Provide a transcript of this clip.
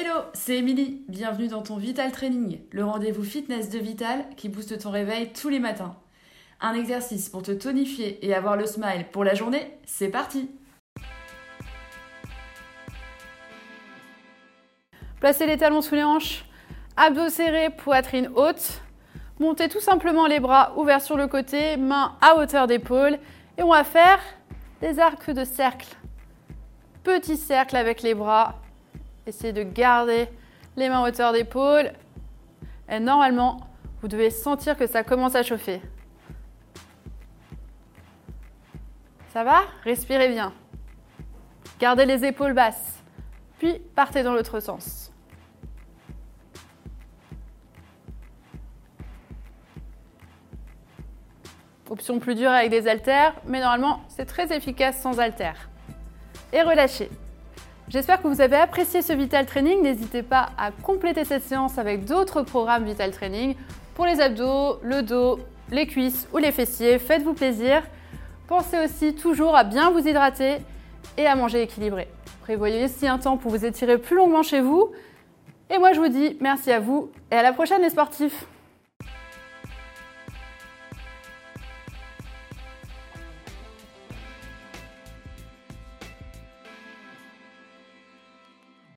Hello, c'est Émilie. Bienvenue dans ton Vital Training, le rendez-vous fitness de Vital qui booste ton réveil tous les matins. Un exercice pour te tonifier et avoir le smile pour la journée, c'est parti Placez les talons sous les hanches, abdos serrés, poitrine haute. Montez tout simplement les bras ouverts sur le côté, mains à hauteur d'épaule. Et on va faire des arcs de cercle. Petit cercle avec les bras. Essayez de garder les mains à hauteur d'épaule. Et normalement, vous devez sentir que ça commence à chauffer. Ça va? Respirez bien. Gardez les épaules basses. Puis partez dans l'autre sens. Option plus dure avec des haltères, mais normalement c'est très efficace sans haltères. Et relâchez. J'espère que vous avez apprécié ce Vital Training. N'hésitez pas à compléter cette séance avec d'autres programmes Vital Training pour les abdos, le dos, les cuisses ou les fessiers. Faites-vous plaisir. Pensez aussi toujours à bien vous hydrater et à manger équilibré. Prévoyez aussi un temps pour vous étirer plus longuement chez vous. Et moi je vous dis merci à vous et à la prochaine les sportifs